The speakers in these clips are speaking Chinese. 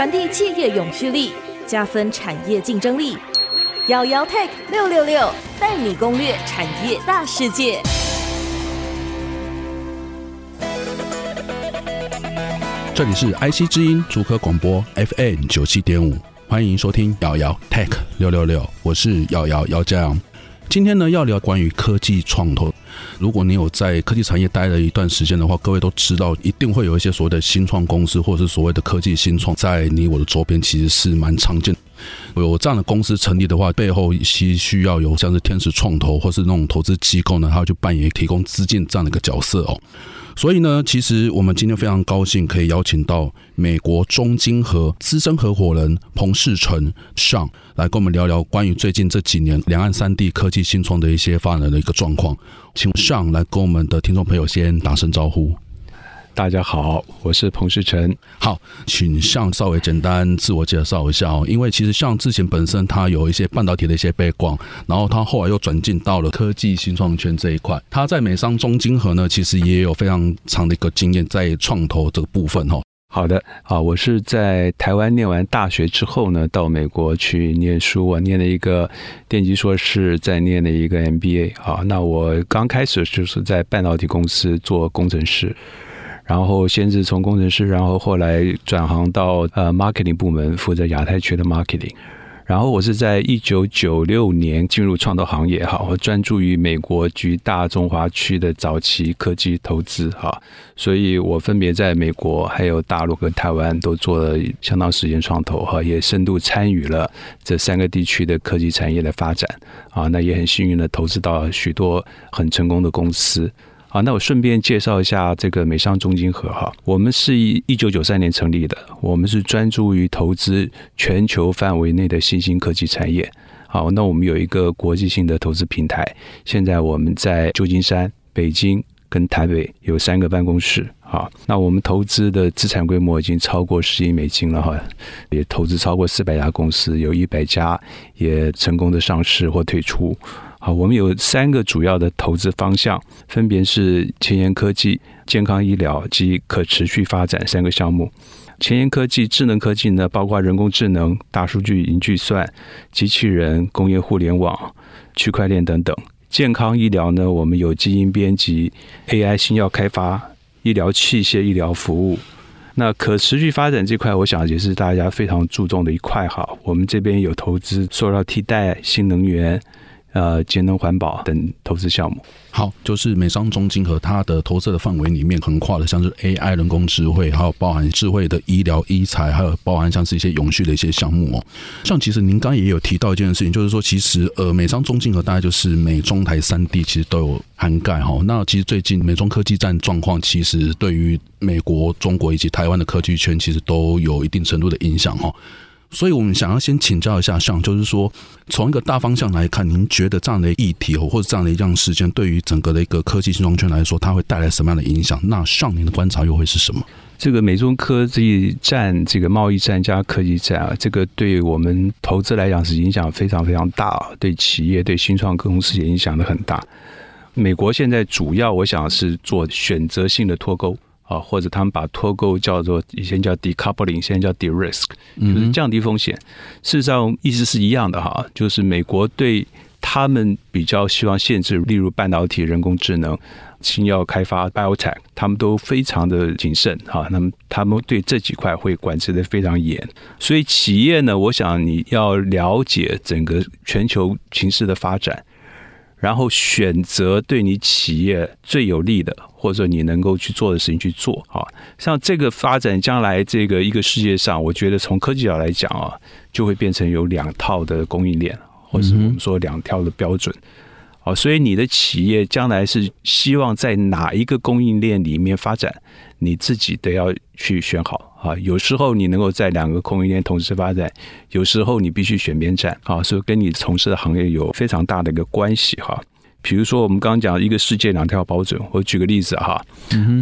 传递企业永续力，加分产业竞争力。姚姚 Tech 六六六带你攻略产业大世界。这里是 IC 之音主科广播 FM 九七点五，欢迎收听姚姚 Tech 六六六，我是姚姚姚家阳。今天呢，要聊关于科技创投。如果你有在科技产业待了一段时间的话，各位都知道，一定会有一些所谓的新创公司，或者是所谓的科技新创，在你我的周边其实是蛮常见的。有这样的公司成立的话，背后需需要有像是天使创投或是那种投资机构呢，它就扮演提供资金这样的一个角色哦。所以呢，其实我们今天非常高兴可以邀请到美国中金和资深合伙人彭世成上来跟我们聊聊关于最近这几年两岸三地科技新创的一些发展的一个状况。请上来跟我们的听众朋友先打声招呼。大家好，我是彭世成。好，请 Sean 稍微简单自我介绍一下哦。因为其实像之前本身他有一些半导体的一些背景，然后他后来又转进到了科技新创圈这一块。他在美商中金合呢，其实也有非常长的一个经验在创投这个部分哦。好的，啊，我是在台湾念完大学之后呢，到美国去念书，我念了一个电机硕士，再念了一个 MBA。啊，那我刚开始就是在半导体公司做工程师。然后先是从工程师，然后后来转行到呃 marketing 部门，负责亚太区的 marketing。然后我是在一九九六年进入创投行业哈，我专注于美国及大中华区的早期科技投资哈，所以我分别在美国、还有大陆跟台湾都做了相当时间创投哈，也深度参与了这三个地区的科技产业的发展啊，那也很幸运的投资到许多很成功的公司。好，那我顺便介绍一下这个美商中金合哈，我们是一一九九三年成立的，我们是专注于投资全球范围内的新兴科技产业。好，那我们有一个国际性的投资平台，现在我们在旧金山、北京跟台北有三个办公室。好，那我们投资的资产规模已经超过十亿美金了哈，也投资超过四百家公司，有一百家也成功的上市或退出。好，我们有三个主要的投资方向，分别是前沿科技、健康医疗及可持续发展三个项目。前沿科技、智能科技呢，包括人工智能、大数据、云计算、机器人、工业互联网、区块链等等。健康医疗呢，我们有基因编辑、AI 新药开发、医疗器械、医疗服务。那可持续发展这块，我想也是大家非常注重的一块哈。我们这边有投资塑料替代、新能源。呃，节能环保等投资项目。好，就是美商中金和它的投资的范围里面横跨的，像是 AI、人工智慧，还有包含智慧的医疗、医材，还有包含像是一些永续的一些项目哦。像其实您刚也有提到一件事情，就是说，其实呃，美商中金和大概就是美中台三地其实都有涵盖哈。那其实最近美中科技战状况，其实对于美国、中国以及台湾的科技圈，其实都有一定程度的影响哈。所以，我们想要先请教一下，像就是说，从一个大方向来看，您觉得这样的议题或者这样的一样事件，对于整个的一个科技新创圈来说，它会带来什么样的影响？那上您的观察又会是什么？这个美中科技战，这个贸易战加科技战啊，这个对我们投资来讲是影响非常非常大啊，对企业、对新创公司也影响的很大。美国现在主要，我想是做选择性的脱钩。啊，或者他们把脱钩叫做以前叫 decoupling，现在叫 de-risk，就是降低风险。事实上意思是一样的哈，就是美国对他们比较希望限制，例如半导体、人工智能、新药开发 biotech，他们都非常的谨慎哈。那么他们对这几块会管制的非常严。所以企业呢，我想你要了解整个全球形势的发展。然后选择对你企业最有利的，或者说你能够去做的事情去做啊。像这个发展将来这个一个世界上，我觉得从科技角来讲啊，就会变成有两套的供应链，或者我们说两条的标准。啊，所以你的企业将来是希望在哪一个供应链里面发展，你自己都要去选好。啊，有时候你能够在两个供应链同时发展，有时候你必须选边站啊，所以跟你从事的行业有非常大的一个关系哈。比如说我们刚刚讲一个世界两条标准，我举个例子哈，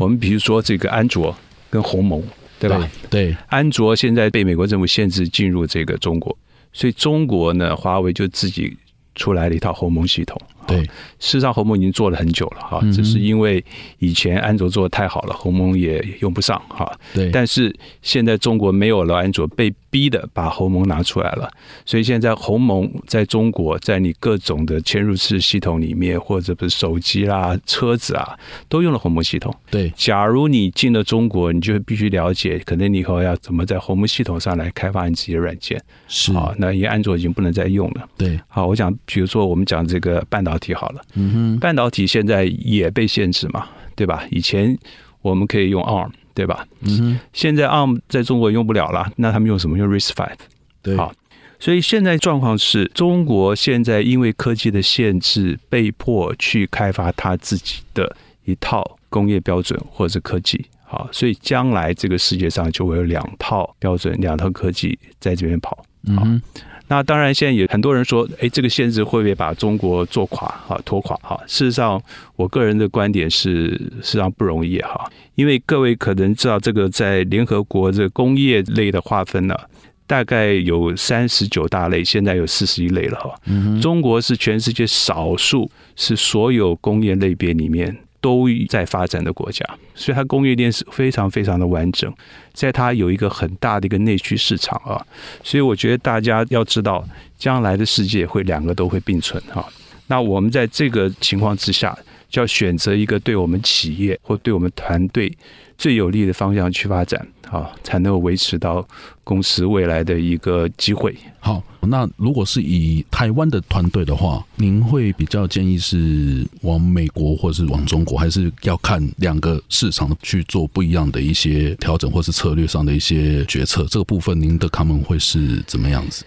我们比如说这个安卓跟鸿蒙，对吧？对，安卓现在被美国政府限制进入这个中国，所以中国呢，华为就自己出来了一套鸿蒙系统。对，事实上鸿蒙已经做了很久了哈，只是因为以前安卓做的太好了，鸿蒙也用不上哈。对，但是现在中国没有了安卓，被逼的把鸿蒙拿出来了，所以现在鸿蒙在中国，在你各种的嵌入式系统里面，或者不是手机啦、车子啊，都用了鸿蒙系统。对，假如你进了中国，你就必须了解，可能你以后要怎么在鸿蒙系统上来开发你自己的软件。是啊，那因为安卓已经不能再用了。对，好，我讲，比如说我们讲这个半导体好了，嗯哼，半导体现在也被限制嘛，对吧？以前我们可以用 ARM，对吧？嗯，现在 ARM 在中国用不了了，那他们用什么？用 RISC-V。对，好，所以现在状况是中国现在因为科技的限制，被迫去开发他自己的一套工业标准或者科技。好，所以将来这个世界上就会有两套标准、两套科技在这边跑。好，那当然现在有很多人说，哎，这个限制会不会把中国做垮？哈，拖垮？哈，事实上，我个人的观点是，事实上不容易哈，因为各位可能知道，这个在联合国这个工业类的划分呢，大概有三十九大类，现在有四十一类了哈。中国是全世界少数是所有工业类别里面。都在发展的国家，所以它工业链是非常非常的完整，在它有一个很大的一个内需市场啊，所以我觉得大家要知道，将来的世界会两个都会并存啊。那我们在这个情况之下，就要选择一个对我们企业或对我们团队最有利的方向去发展。好，才能够维持到公司未来的一个机会。好，那如果是以台湾的团队的话，您会比较建议是往美国或是往中国，还是要看两个市场去做不一样的一些调整，或是策略上的一些决策？这个部分您的 comment 会是怎么样子？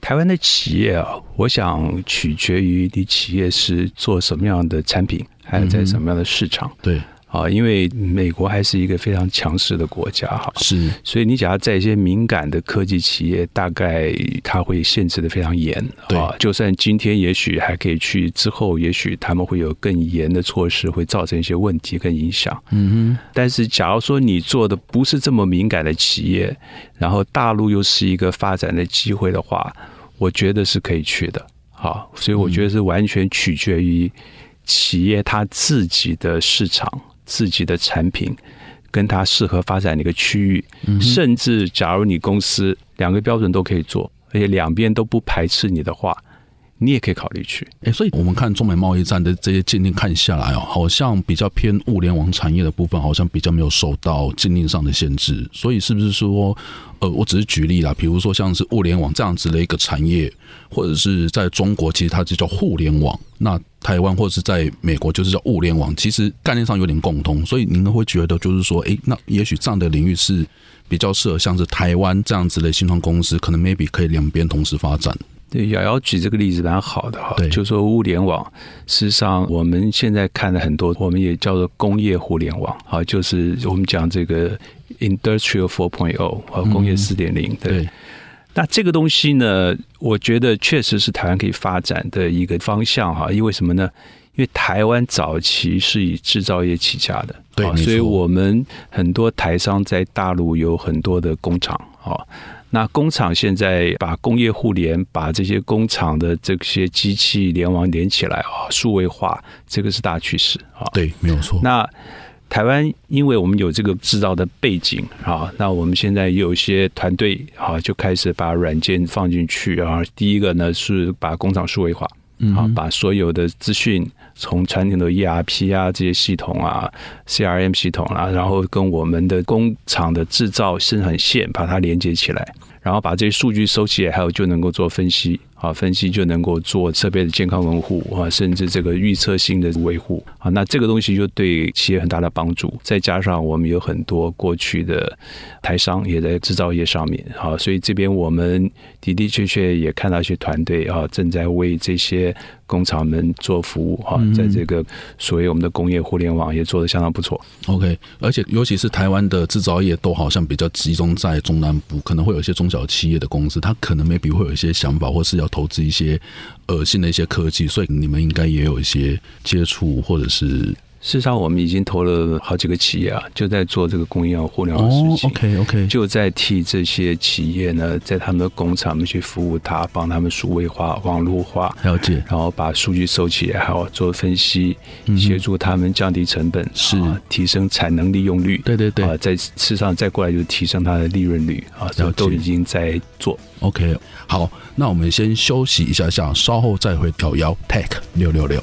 台湾的企业啊，我想取决于你企业是做什么样的产品，还有在什么样的市场。嗯、对。啊，因为美国还是一个非常强势的国家哈，是，所以你假如在一些敏感的科技企业，大概它会限制的非常严，啊，就算今天也许还可以去，之后也许他们会有更严的措施，会造成一些问题跟影响。嗯哼，但是假如说你做的不是这么敏感的企业，然后大陆又是一个发展的机会的话，我觉得是可以去的。好，所以我觉得是完全取决于企业它自己的市场。自己的产品跟它适合发展的一个区域，甚至假如你公司两个标准都可以做，而且两边都不排斥你的话，你也可以考虑去。哎，所以我们看中美贸易战的这些禁令看下来哦，好像比较偏物联网产业的部分，好像比较没有受到禁令上的限制。所以是不是说，呃，我只是举例啦，比如说像是物联网这样子的一个产业，或者是在中国，其实它就叫互联网；那台湾或者是在美国，就是叫物联网。其实概念上有点共通，所以您会觉得就是说，哎，那也许这样的领域是比较适合像是台湾这样子的新创公司，可能 maybe 可以两边同时发展。对，瑶瑶举这个例子蛮好的哈，就说物联网，事实上我们现在看的很多，我们也叫做工业互联网，哈，就是我们讲这个 Industrial Four Point O 和工业四点零，对。那这个东西呢，我觉得确实是台湾可以发展的一个方向哈，因为什么呢？因为台湾早期是以制造业起家的，对，所以我们很多台商在大陆有很多的工厂，哈。那工厂现在把工业互联，把这些工厂的这些机器联网连起来啊，数位化，这个是大趋势啊。对，没有错。那台湾因为我们有这个制造的背景啊，那我们现在有一些团队啊，就开始把软件放进去啊。第一个呢是把工厂数位化，啊，把所有的资讯从传统的 ERP 啊这些系统啊、CRM 系统啊，然后跟我们的工厂的制造生产线把它连接起来。然后把这些数据收起来，还有就能够做分析啊，分析就能够做设备的健康维护啊，甚至这个预测性的维护啊，那这个东西就对企业很大的帮助。再加上我们有很多过去的台商也在制造业上面啊，所以这边我们的的确确也看到一些团队啊，正在为这些。工厂们做服务啊，在这个所谓我们的工业互联网也做得相当不错。OK，而且尤其是台湾的制造业都好像比较集中在中南部，可能会有一些中小企业的公司，它可能 maybe 会有一些想法，或是要投资一些恶心的一些科技，所以你们应该也有一些接触或者是。事实上，我们已经投了好几个企业啊，就在做这个工业互联网事情。哦、OK OK，就在替这些企业呢，在他们的工厂里面去服务他，帮他们数位化、网络化，了解，然后把数据收起来，还要做分析，协助他们降低成本，是、啊、提升产能利用率。对对对，啊，在事实上再过来就是提升它的利润率啊，这都已经在做。OK，好，那我们先休息一下下，稍后再回摇摇 Tech 六六六。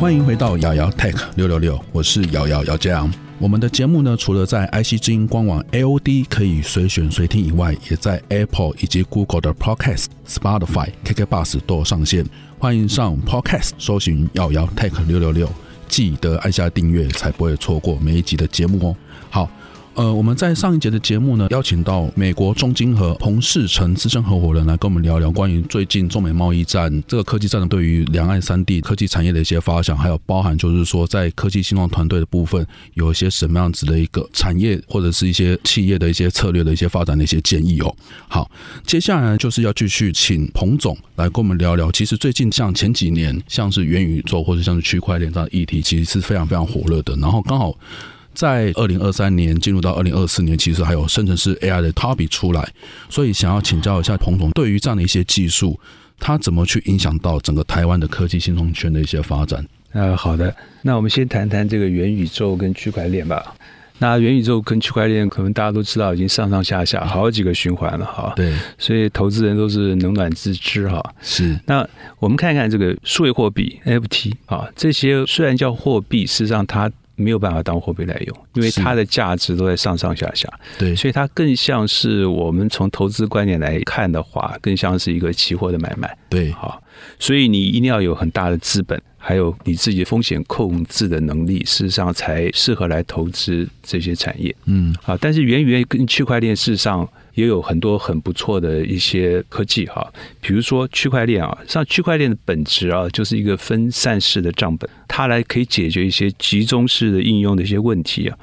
欢迎回到瑶瑶 Tech 六六六，我是瑶瑶姚佳阳。我们的节目呢，除了在 IC 之音官网 AOD 可以随选随听以外，也在 Apple 以及 Google 的 Podcast、Spotify、KK Bus 都有上线。欢迎上 Podcast 搜寻瑶瑶 Tech 六六六，记得按下订阅，才不会错过每一集的节目哦。好。呃，我们在上一节的节目呢，邀请到美国中金和彭世成资深合伙人来跟我们聊聊关于最近中美贸易战这个科技战争对于两岸三地科技产业的一些发想，还有包含就是说在科技新创团队的部分有一些什么样子的一个产业或者是一些企业的一些策略的一些发展的一些建议哦。好，接下来就是要继续请彭总来跟我们聊聊，其实最近像前几年像是元宇宙或者像是区块链这样的议题，其实是非常非常火热的，然后刚好。在二零二三年进入到二零二四年，其实还有生成式 AI 的 topic 出来，所以想要请教一下彭总，对于这样的一些技术，它怎么去影响到整个台湾的科技新创圈的一些发展？呃，好的，那我们先谈谈这个元宇宙跟区块链吧。那元宇宙跟区块链，可能大家都知道，已经上上下下好几个循环了哈。对，所以投资人都是冷暖自知哈。是。那我们看看这个数位货币 NFT 啊，这些虽然叫货币，实际上它。没有办法当货币来用，因为它的价值都在上上下下。对，所以它更像是我们从投资观点来看的话，更像是一个期货的买卖。对，好，所以你一定要有很大的资本，还有你自己风险控制的能力，事实上才适合来投资这些产业。嗯，啊，但是源于跟区块链事实上。也有很多很不错的一些科技哈，比如说区块链啊，像区块链的本质啊，就是一个分散式的账本，它来可以解决一些集中式的应用的一些问题啊，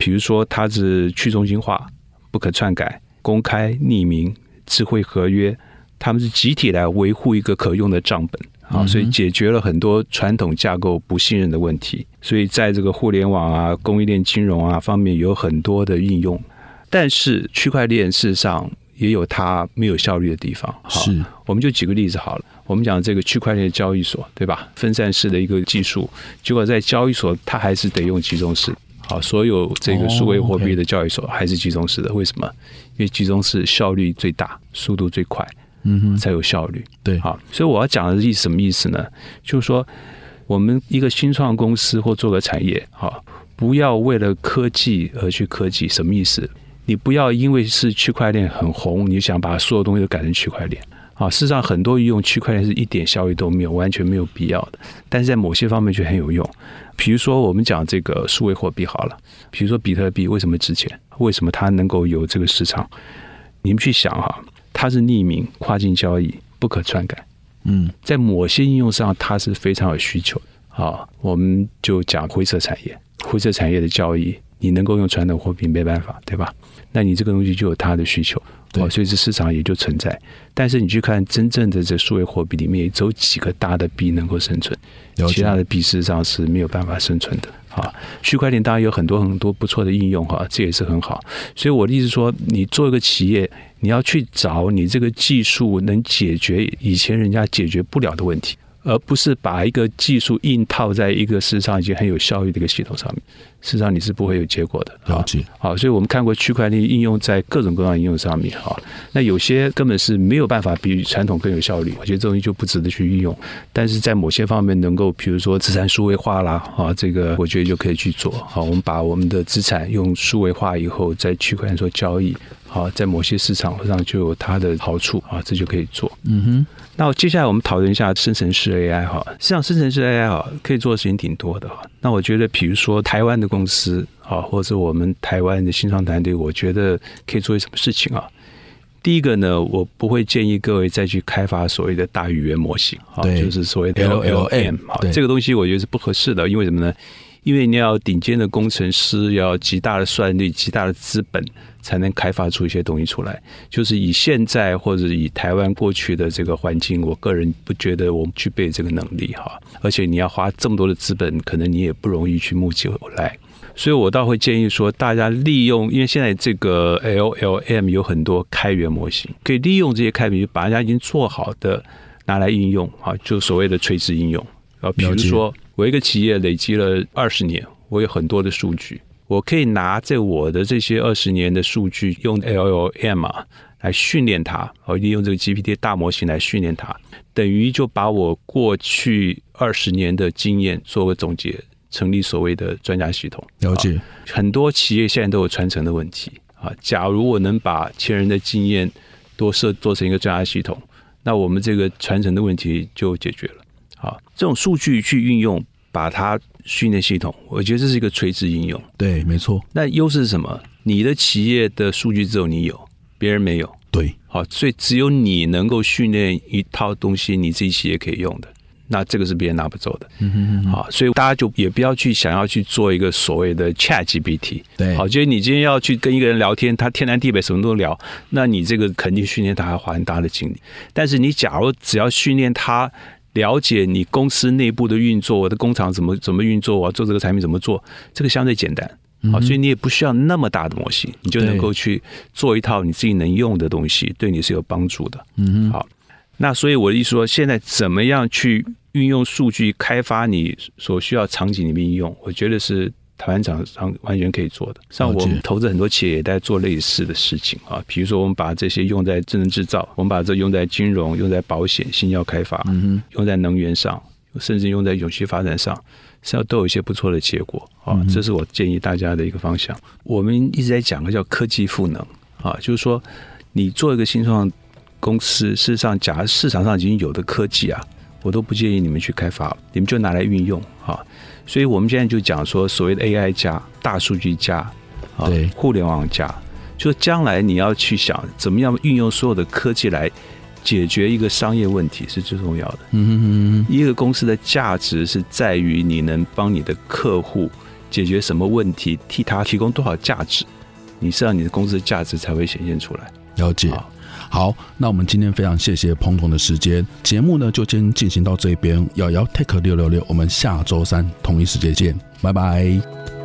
比如说它是去中心化、不可篡改、公开、匿名、智慧合约，他们是集体来维护一个可用的账本啊，所以解决了很多传统架构不信任的问题，所以在这个互联网啊、供应链金融啊方面有很多的应用。但是区块链事实上也有它没有效率的地方。是，我们就举个例子好了。我们讲这个区块链交易所，对吧？分散式的一个技术，结果在交易所它还是得用集中式。好，所有这个数位货币的交易所还是集中式的。为什么？因为集中式效率最大，速度最快，嗯哼，才有效率。对，好，所以我要讲的意思什么意思呢？就是说，我们一个新创公司或做个产业，好，不要为了科技而去科技，什么意思？你不要因为是区块链很红，你就想把所有东西都改成区块链啊！事实上，很多应用区块链是一点效益都没有，完全没有必要的。但是在某些方面却很有用。比如说，我们讲这个数位货币好了，比如说比特币为什么值钱？为什么它能够有这个市场？你们去想哈，它是匿名、跨境交易、不可篡改。嗯，在某些应用上，它是非常有需求。好，我们就讲灰色产业，灰色产业的交易，你能够用传统货币没办法，对吧？那你这个东西就有它的需求，对，所以这市场也就存在。但是你去看真正的这数位货币里面，只有几个大的币能够生存，其他的币事实上是没有办法生存的。啊，区块链当然有很多很多不错的应用哈，这也是很好。所以我的意思说，你做一个企业，你要去找你这个技术能解决以前人家解决不了的问题。而不是把一个技术硬套在一个事实上已经很有效率的一个系统上面，事实上你是不会有结果的。了解。好，所以我们看过区块链应用在各种各样的应用上面，哈，那有些根本是没有办法比传统更有效率，我觉得这东西就不值得去运用。但是在某些方面能够，比如说资产数位化啦，啊，这个我觉得就可以去做。好，我们把我们的资产用数位化以后，在区块链做交易，好，在某些市场上就有它的好处啊，这就可以做。嗯哼。那接下来我们讨论一下生成式 AI 哈，实际上生成式 AI 哈可以做的事情挺多的哈。那我觉得，比如说台湾的公司啊，或者我们台湾的新创团队，我觉得可以做些什么事情啊？第一个呢，我不会建议各位再去开发所谓的大语言模型啊，就是所谓的 LLM 啊，这个东西我觉得是不合适的，因为什么呢？因为你要顶尖的工程师，要极大的算力、极大的资本，才能开发出一些东西出来。就是以现在或者以台湾过去的这个环境，我个人不觉得我们具备这个能力哈。而且你要花这么多的资本，可能你也不容易去募集回来。所以我倒会建议说，大家利用，因为现在这个 LLM 有很多开源模型，可以利用这些开源，把人家已经做好的拿来应用啊，就所谓的垂直应用啊。比如说，我一个企业累积了二十年，我有很多的数据，我可以拿这我的这些二十年的数据，用 LLM 啊来训练它，哦，利用这个 GPT 大模型来训练它，等于就把我过去二十年的经验做个总结。成立所谓的专家系统，了解。很多企业现在都有传承的问题啊。假如我能把前人的经验多设做成一个专家系统，那我们这个传承的问题就解决了。啊，这种数据去运用，把它训练系统，我觉得这是一个垂直应用。对，没错。那优势是什么？你的企业的数据只有你有，别人没有。对，好，所以只有你能够训练一套东西，你自己企业可以用的。那这个是别人拿不走的，嗯哼哼，好，所以大家就也不要去想要去做一个所谓的 ChatGPT，对，好，就是你今天要去跟一个人聊天，他天南地北什么都聊，那你这个肯定训练他还花很大的精力。但是你假如只要训练他了解你公司内部的运作，我的工厂怎么怎么运作，我要做这个产品怎么做，这个相对简单，好，所以你也不需要那么大的模型，你就能够去做一套你自己能用的东西，对。你是有帮助的，嗯，好，那所以我的意思说，现在怎么样去？运用数据开发你所需要场景里面应用，我觉得是台湾厂商完全可以做的。像我们投资很多企业也在做类似的事情啊，比如说我们把这些用在智能制造，我们把这用在金融、用在保险、新药开发，嗯，用在能源上，甚至用在永续发展上，实际上都有一些不错的结果啊。这是我建议大家的一个方向。我们一直在讲个叫科技赋能啊，就是说你做一个新创公司，事实上，假如市场上已经有的科技啊。我都不建议你们去开发，你们就拿来运用哈。所以我们现在就讲说，所谓的 AI 加大数据加啊，互联网加，就将来你要去想怎么样运用所有的科技来解决一个商业问题是最重要的。一个公司的价值是在于你能帮你的客户解决什么问题，替他提供多少价值，你是让你的公司的价值才会显现出来。了解。好，好那我们今天非常谢谢彭总的时间，节目呢就先进行到这边，瑶瑶 take 六六六我们下周三同一时间见，拜拜。